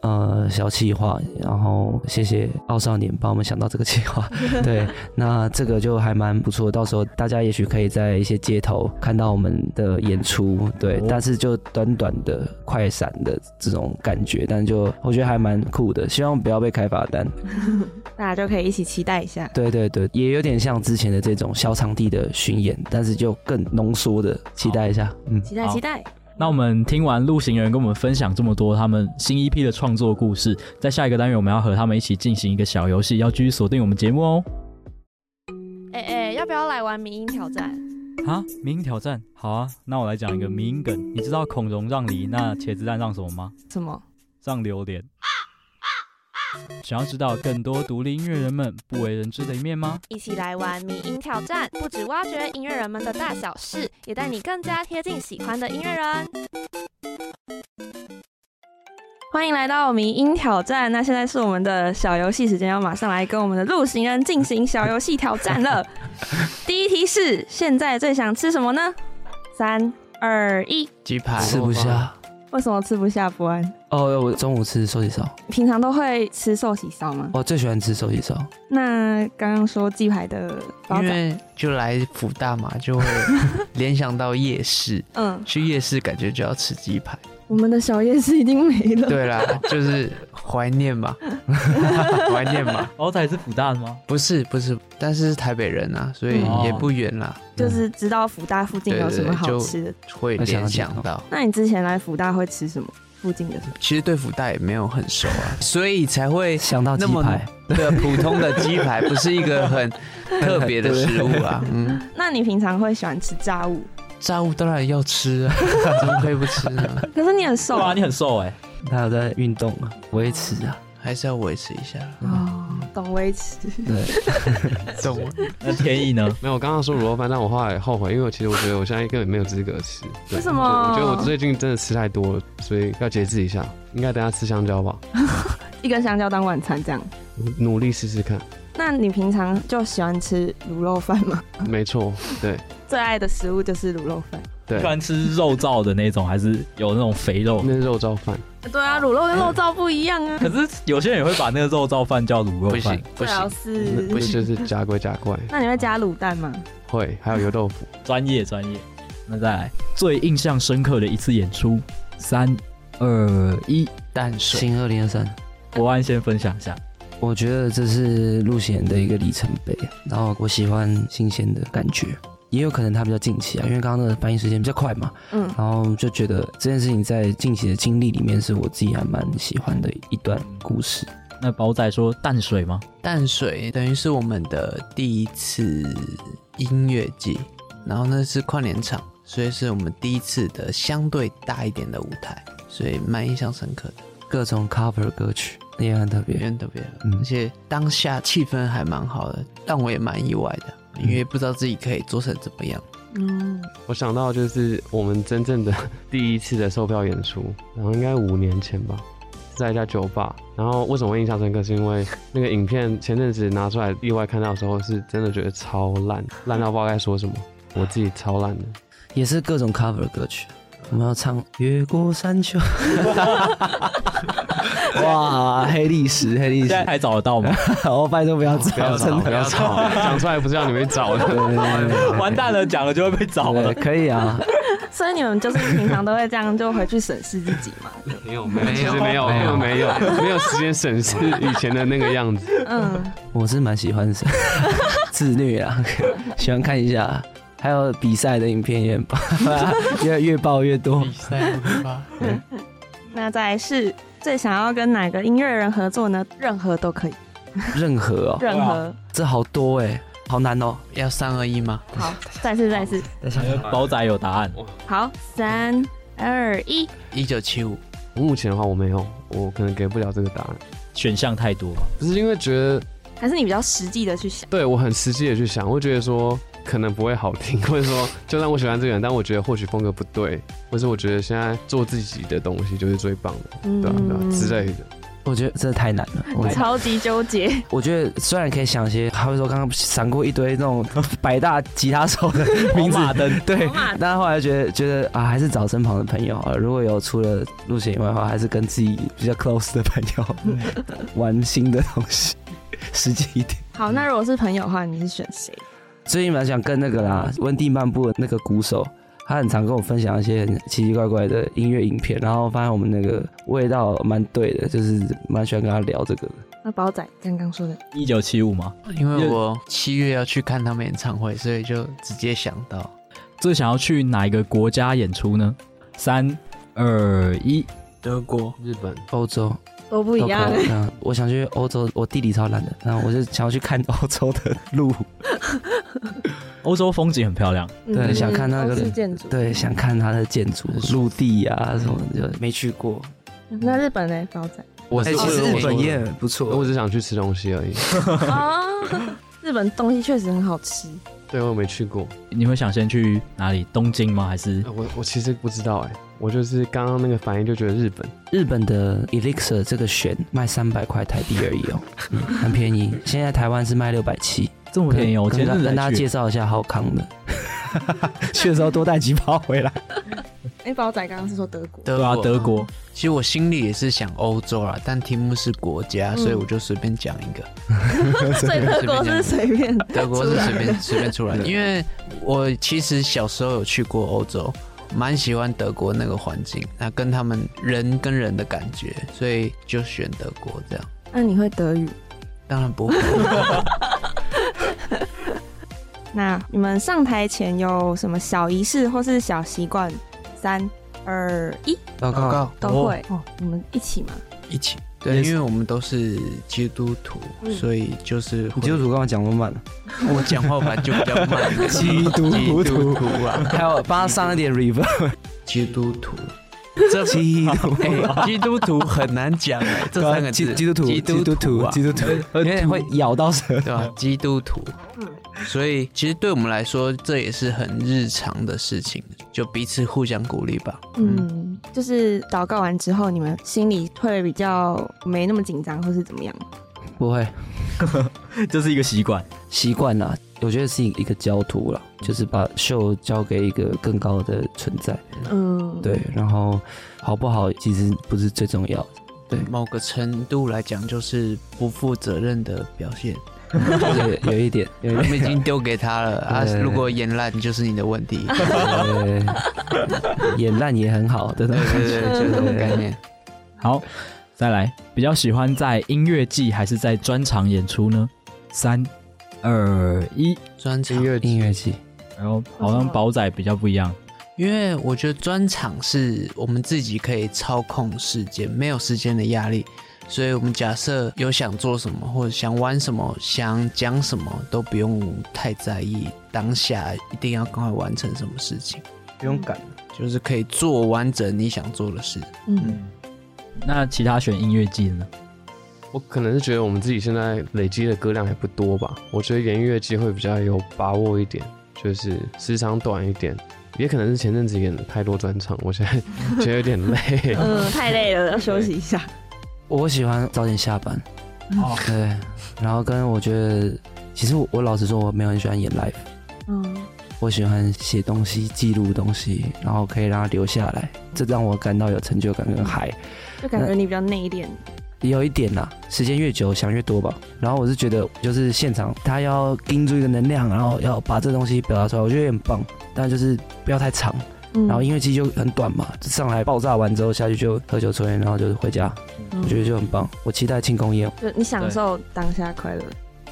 呃小企划，然后谢谢奥少年帮我们想到这个企划。对，那这个就还蛮不错。到时候大家也许可以在一些街头看到我们的演出，对。但是就短短的快闪的这种感觉，但就我觉得还蛮酷的。希望不要被开罚单，大家就可以一起期待一下。对对对，也有点像之前的这种小场地的巡演，但是就更浓缩的，期待一下，嗯，期待期待。那我们听完陆行人跟我们分享这么多他们新一批的创作故事，在下一个单元我们要和他们一起进行一个小游戏，要继续锁定我们节目哦。哎哎，要不要来玩迷音挑战？啊，迷音挑战，好啊。那我来讲一个迷音梗，你知道孔融让梨，那茄子蛋让什么吗？什么？让榴莲。想要知道更多独立音乐人们不为人知的一面吗？一起来玩迷音挑战，不止挖掘音乐人们的大小事，也带你更加贴近喜欢的音乐人。欢迎来到迷音挑战，那现在是我们的小游戏时间，要马上来跟我们的路行人进行小游戏挑战了。第一题是：现在最想吃什么呢？三二一，鸡排吃不下。为什么吃不下不安？哦，我中午吃寿喜烧。平常都会吃寿喜烧吗？我最喜欢吃寿喜烧。那刚刚说鸡排的包，因为就来福大嘛，就会联想到夜市。嗯，去夜市感觉就要吃鸡排。我们的小夜市已经没了。对啦，就是怀念嘛，怀念嘛。宝仔是福大的吗？不是，不是，但是是台北人啊，所以也不远啦。就是知道福大附近有什么好吃的，会联想到。那你之前来福大会吃什么？附近的？其实对福大也没有很熟啊，所以才会想到鸡排。对，普通的鸡排不是一个很 特别的食物啊。嗯，那你平常会喜欢吃炸物？炸物当然要吃啊，怎么可以不吃呢？可是你很瘦啊，你很瘦哎、他有在运动啊，维持啊，还是要维持一下。哦，懂维持。对，懂。那天意呢？没有，我刚刚说卤肉饭，但我后来后悔，因为我其实我觉得我现在根本没有资格吃。对为什么我觉得我最近真的吃太多了，所以要节制一下。应该等下吃香蕉吧，一根香蕉当晚餐这样。努力试试看。那你平常就喜欢吃卤肉饭吗？没错，对最爱的食物就是卤肉饭。对喜，欢吃肉燥的那种，还是有那种肥肉？那是肉燥饭。对啊，卤肉跟肉燥不一样啊。可是有些人也会把那个肉燥饭叫卤肉饭不行饭。不行，是那就是假鬼假怪，那你会加卤蛋吗？会还有油豆腐。专业专业。那再来最印象深刻的一次演出，三二一，淡水新二零二三，国安先分享一下。我觉得这是陆贤的一个里程碑。然后我喜欢新鲜的感觉，也有可能他比较近期啊，因为刚刚那个反应时间比较快嘛。嗯，然后就觉得这件事情在近期的经历里面，是我自己还蛮喜欢的一段故事。那宝仔说淡水吗？淡水等于是我们的第一次音乐季，然后那是跨年场，所以是我们第一次的相对大一点的舞台，所以蛮印象深刻的，各种 cover 歌曲也很特别。也很特别。嗯而且当下气氛还蛮好的，让我也蛮意外的，因为不知道自己可以做成怎么样。嗯，我想到就是我们真正的 第一次的售票演出，然后应该五年前吧，在一家酒吧。然后为什么会印象深刻？是因为那个影片前阵子拿出来，意外看到的时候，是真的觉得超烂，烂到不知道该说什么。我自己超烂的。也是各种 cover 歌曲。我们要唱《越过山丘》。哇，黑历史，黑历现在史！还找得到吗？我 拜托不要找，不要吵，真的不要找，讲出来不是要你们找的。完蛋了，讲了就会被找对了。可以啊，所以你们就是平常都会这样，就回去审视自己嘛。没有，没有，其实没有，没有，没有，没有时间审视以前的那个样子。嗯，我是蛮喜欢的自虐啊，喜欢看一下。还有比赛的影片也很棒，越越爆越多。比赛 那再来是最想要跟哪个音乐人合作呢？任何都可以，任何哦，任何。这好多哎，好难哦。要三二一吗？好，再次，再次。等一下，宝仔有答案，好，三二一，一九七五，目前的话我没有，我可能给不了这个答案，选项太多吧？不是因为觉得还是你比较实际的去想。对我很实际的去想，我会觉得说可能不会好听，或者说就算我喜欢这个人，但我觉得或许风格不对，或是我觉得现在做自己的东西就是最棒的，对啊对啊之类的。我觉得这太难了。我超级纠结。我觉得虽然可以想一些，他会说刚刚闪过一堆那种百大吉他手的名字，灯对但后来觉得觉得啊，还是找身旁的朋友好了。如果有除了路线以外的话，还是跟自己比较 close 的朋友 玩新的东西，实际一点。好，那如果是朋友的话，你是选谁？最近蛮想跟那个啦，温蒂漫步的那个鼓手，他很常跟我分享一些很奇奇怪怪的音乐影片，然后发现我们那个味道蛮对的，就是蛮喜欢跟他聊这个的。那宝仔刚刚说的，一九七五吗？因为我七月要去看他们演唱会，所以就直接想到最想要去哪一个国家演出呢？三二一，德国。日本欧洲都不一样嗯，我想去欧洲，我地理超烂的，然后我就想要去看欧洲的路，欧洲风景很漂亮，对嗯想看那个建筑。对，想看它的建筑、陆地呀、什么的，就没去过。那日本呢？宝仔哎、我是其实日本也很不错。我只想去吃东西而已，啊，日本东西确实很好吃。对我没去过。你会想先去哪里？东京吗？还是呃我我其实不知道哎，我就是刚刚那个反应就觉得日本。日本的 Elixir 这个弦卖三百块台币而已哦、嗯，很便宜。现在台湾是卖六百七，这么便宜哦？我跟前阵子跟大家介绍一下浩康的，去的时候多带几包回来。哎，包仔刚刚是说德国，德对啊，德国。其实我心里也是想欧洲啊，但题目是国家，嗯所以我就随便讲一个。所以德国是随便。德国是随便随便出来的，因为我其实小时候有去过欧洲，蛮喜欢德国那个环境，那跟他们人跟人的感觉，所以就选德国这样。那你会德语？当然不会，那你们上台前有什么小仪式或是小习惯？三二一，祷告，都会？哦。你们一起吗？一起。对，因为我们都是基督徒，嗯。所以就是你基督徒刚刚讲那么慢？了，我讲话本来就比较慢。基督徒基督徒啊，还有帮他上一点 reverb。基督徒，这基督。哎，基督徒很难讲哎，这三个字，基基督徒，基督徒啊，基督徒，有点会咬到舌对吧？基督徒，所以其实对我们来说，这也是很日常的事情，就彼此互相鼓励吧。嗯，就是祷告完之后，你们心里会比较没那么紧张，或是怎么样？不会 这是一个习惯。习惯了。我觉得是一一个交托了，就是把秀交给一个更高的存在。嗯，对，然后好不好其实不是最重要的。对某个程度来讲，就是不负责任的表现。有 有一点，有 一我们已经丢给他了啊！对如果演烂，就是你的问题。对 演烂也很好，对不对对？对对，就这种概念。好，再来，比较喜欢在音乐季还是在专场演出呢？三、二、一，专场音乐音乐季，然后好像宝仔比较不一样。因为我觉得专场是我们自己可以操控时间，没有时间的压力，所以我们假设有想做什么，或者想玩什么，想讲什么，都不用太在意当下一定要赶快完成什么事情，不用赶。就是可以做完整你想做的事。嗯，那其他选音乐季呢？我可能是觉得我们自己现在累积的歌量还不多吧，我觉得演音乐季会比较有把握一点，就是时长短一点，也可能是前阵子演了太多专场，我现在觉得有点累。嗯，太累了，要休息一下。我喜欢早点下班，哦，对，然后跟我觉得，其实我我老实说，我没有很喜欢演 live，嗯，我喜欢写东西、记录东西，然后可以让它留下来，这让我感到有成就感跟嗨。就感觉你比较内敛。有一点啦，时间越久想越多吧。然后我是觉得，就是现场他要盯住一个能量，然后要把这东西表达出来，我觉得也很棒。但就是不要太长，嗯然后音乐季就很短嘛，上来爆炸完之后下去就喝酒抽烟，然后就回家，我觉得就很棒。我期待庆功宴，就你享受当下快乐。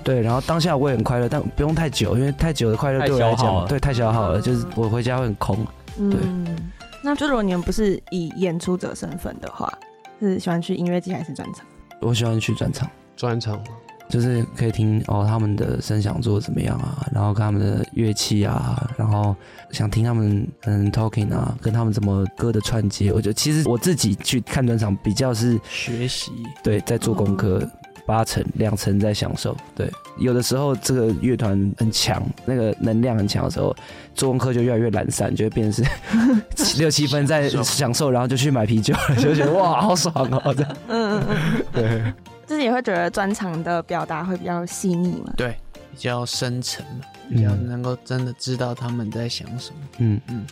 对，然后当下我也很快乐，但不用太久，因为太久的快乐对我来讲，对太消耗了，就是我回家会很空。对嗯，那就如果你们不是以演出者身份的话，是喜欢去音乐季还是专场？我喜欢去专场。专场嘛，就是可以听哦他们的声响做的怎么样啊，然后看他们的乐器啊，然后想听他们嗯 talking 啊，跟他们怎么歌的串接。我觉得其实我自己去看专场比较是学习，对在做功课，八成两成在享受。对，有的时候这个乐团很强，那个能量很强的时候，做功课就越来越懒散，就会变成是 六七分在享受，然后就去买啤酒了，就觉得哇好爽哦这样。嗯嗯嗯，对。就是也会觉得专场的表达会比较细腻嘛。对，比较深沉嘛，嗯比较能够真的知道他们在想什么。嗯嗯，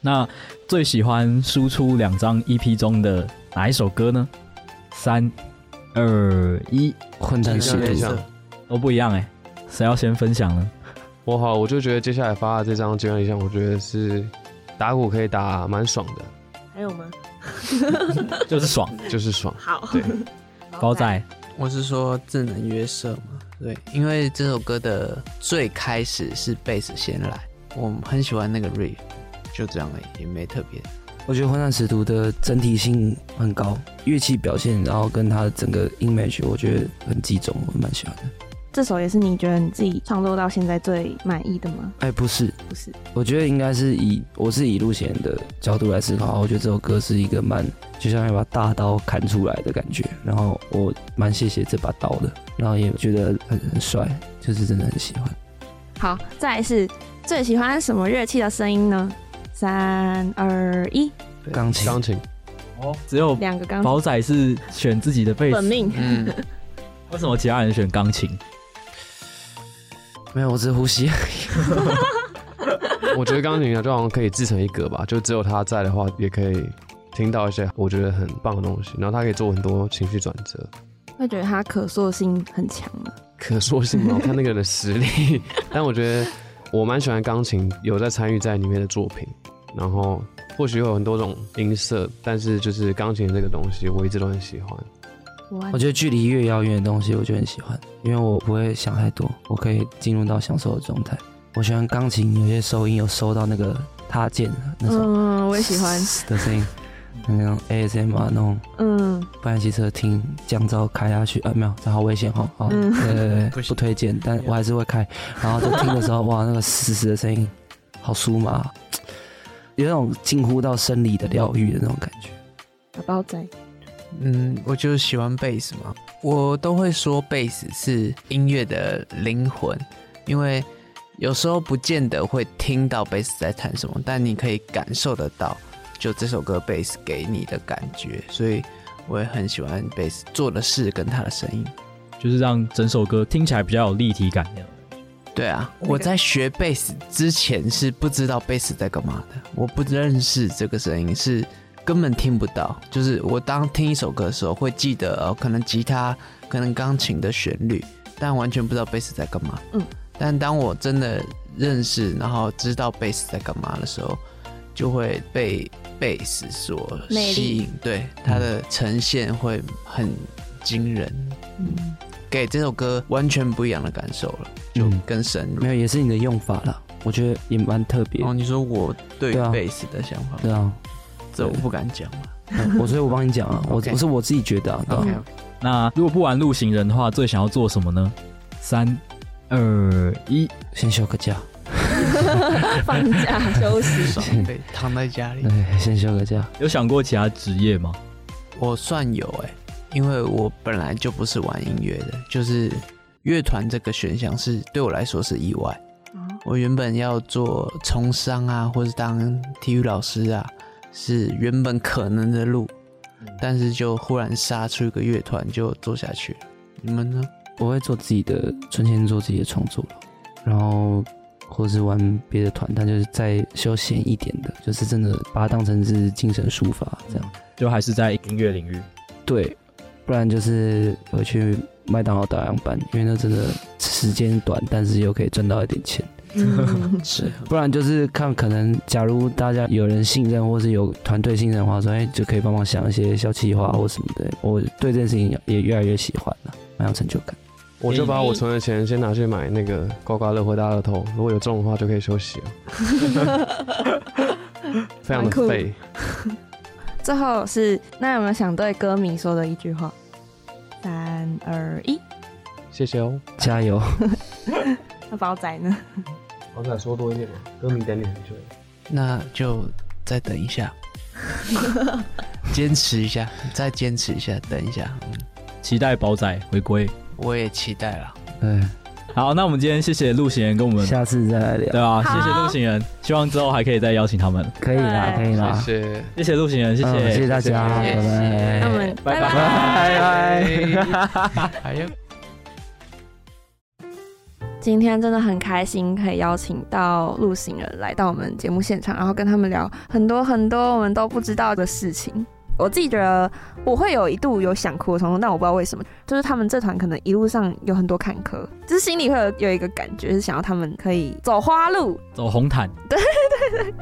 那最喜欢输出两张 EP 中的哪一首歌呢？三、二、一，混蛋使徒有点像。都不一样哎，谁要先分享呢？我好，我就觉得接下来发的这张阶段理想，我觉得是打鼓可以打蛮爽的，还有吗？就是爽，就是爽。好，对，宝仔，我是说智能约瑟嘛，对，因为这首歌的最开始是贝斯先来，我很喜欢那个 riff，就这样而已，也没特别。我觉得《混乱使徒》的整体性很高，乐器表现，然后跟他的整个 image，我觉得很集中，我蛮喜欢的。这首也是你觉得你自己创作到现在最满意的吗？哎，不是，不是，我觉得应该是以我是以陆贤的角度来思考，我觉得这首歌是一个蛮就像一把大刀砍出来的感觉，然后我蛮谢谢这把刀的，然后也觉得很很帅，就是真的很喜欢。好，再来是最喜欢什么乐器的声音呢？三二一，钢琴，钢琴，哦，只有两个钢琴宝仔是选自己的贝斯，本命。嗯，为什么其他人选钢琴？没有，我只是呼吸。我觉得钢琴啊，就好像可以自成一格吧，就只有他在的话，也可以听到一些我觉得很棒的东西，然后他可以做很多情绪转折，会觉得它可塑性很强吗？可塑性嘛，我看那个人的实力，但我觉得我蛮喜欢钢琴，有在参与在里面的作品，然后或许会有很多种音色，但是就是钢琴这个东西，我一直都很喜欢。我觉得距离越遥远的东西，我就很喜欢，因为我不会想太多，我可以进入到享受的状态。我喜欢钢琴，有些收音有收到那个踏键那种嗯，我也喜欢。的声音，那种 ASM 啊那种嗯，不然骑车听降噪开下去，啊没有，这好危险哦，好，嗯对对对，不推荐，但我还是会开，然后就听的时候，哇，那个嘶嘶的声音，好酥麻，有那种近乎到生理的疗愈的那种感觉。小包仔，嗯，我就喜欢贝斯嘛，我都会说贝斯是音乐的灵魂，因为有时候不见得会听到贝斯在弹什么，但你可以感受得到，就这首歌贝斯给你的感觉，所以我也很喜欢贝斯做的事跟他的声音。就是让整首歌听起来比较有立体感那样。对啊，我在学贝斯之前是不知道贝斯在干嘛的，我不认识这个声音，是根本听不到。就是我当听一首歌的时候，会记得哦，可能吉他、可能钢琴的旋律，但完全不知道贝斯在干嘛。嗯，但当我真的认识，然后知道贝斯在干嘛的时候，就会被贝斯所吸引，对它的呈现会很惊人。嗯，给这首歌完全不一样的感受了，就嗯更深入。没有，也是你的用法了，我觉得也蛮特别。哦，你说我对贝斯的想法，对啊，这我不敢讲嘛。嗯我所以我帮你讲啊，我 OK 我是我自己觉得啊，那如果不玩路行人的话，最想要做什么呢？三、二、一，先休个假，放假休息，爽被躺在家里。对，先休个假。有想过其他职业吗？我算有哎、因为我本来就不是玩音乐的，就是乐团这个选项是对我来说是意外。我原本要做从商啊，或是当体育老师啊，是原本可能的路，但是就忽然杀出一个乐团，就做下去。你们呢？我会做自己的，存钱做自己的创作，然后或是玩别的团，但就是再休闲一点的，就是真的把它当成是精神抒发这样。就还是在音乐领域。对，不然就是回去麦当劳打烊班，因为那真的时间短，但是又可以赚到一点钱。嗯，是不然就是看可能，假如大家有人信任，或是有团队信任的话，说哎就可以帮忙想一些小企划或什么的。我对这件事情也越来越喜欢了，蛮有成就感。我就把我存的钱先拿去买那个刮刮乐或大乐透，如果有中的话就可以休息了。非常的蛮酷废。最后是那有没有想对歌迷说的一句话？三二一，谢谢哦。加油！那包仔呢？我再说多一点嘛，歌迷等你很久。那就再等一下，坚持一下，再坚持一下，等一下。嗯，期待宝仔回归。我也期待了。嗯，好，那我们今天谢谢陆行人跟我们，下次再来聊。对啊，好谢谢陆行人，希望之后还可以再邀请他们。可以啦，可以啦。谢谢。谢谢陆行人，谢嗯谢谢谢，大家，拜拜。那我们拜拜拜拜拜。还有。今天真的很开心，可以邀请到陆行人来到我们节目现场，然后跟他们聊很多很多我们都不知道的事情。我自己觉得我会有一度有想哭的冲动，但我不知道为什么，就是他们这团可能一路上有很多坎坷，就是心里会有有一个感觉，是想要他们可以走花路。走红毯。对对对。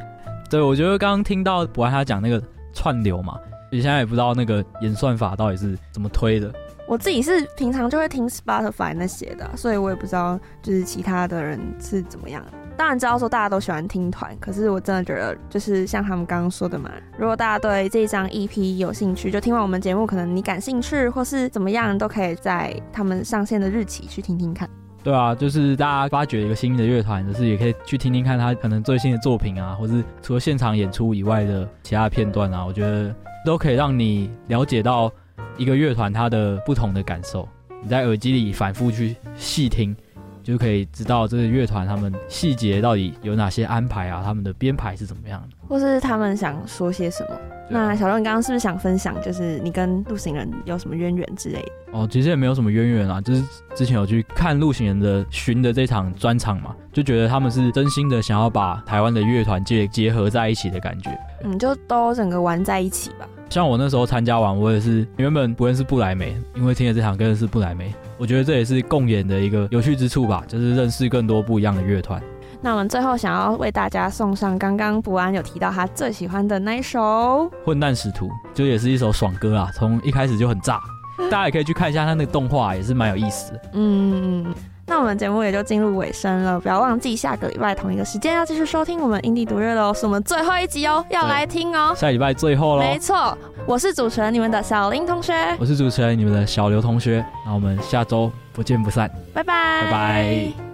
对，我觉得刚刚听到博安他讲那个串流嘛，你现在也不知道那个演算法到底是怎么推的。我自己是平常就会听 Spotify 那些的，所以我也不知道就是其他的人是怎么样。当然知道说大家都喜欢听团，可是我真的觉得就是像他们刚刚说的嘛，如果大家对这张 EP 有兴趣，就听完我们节目，可能你感兴趣或是怎么样，都可以在他们上线的日期去听听看。对啊，就是大家发掘一个新的乐团，就是也可以去听听看他可能最新的作品啊，或是除了现场演出以外的其他片段啊，我觉得都可以让你了解到一个乐团它的不同的感受。你在耳机里反复去细听，就可以知道这个乐团他们细节到底有哪些安排啊，他们的编排是怎么样的，或是他们想说些什么。那小龙，你刚刚是不是想分享，就是你跟陆行人有什么渊源之类的？哦，其实也没有什么渊源啊，就是之前有去看陆行人的巡的这场专场嘛，就觉得他们是真心的想要把台湾的乐团结结合在一起的感觉。嗯，就都整个玩在一起吧。像我那时候参加完，我也是原本不认识布莱梅，因为听了这场更认识布莱梅，我觉得这也是共演的一个有趣之处吧，就是认识更多不一样的乐团。那我们最后想要为大家送上刚刚博安有提到他最喜欢的那一首《混蛋使徒》，就也是一首爽歌啊，从一开始就很炸，大家也可以去看一下他那个动画，也是蛮有意思的。嗯，那我们节目也就进入尾声了，不要忘记下个礼拜同一个时间要继续收听我们印地独乐喽，是我们最后一集哦，要来听哦。下礼拜最后喽。没错，我是主持人你们的小林同学，我是主持人你们的小刘同学，那我们下周不见不散，拜拜，拜拜。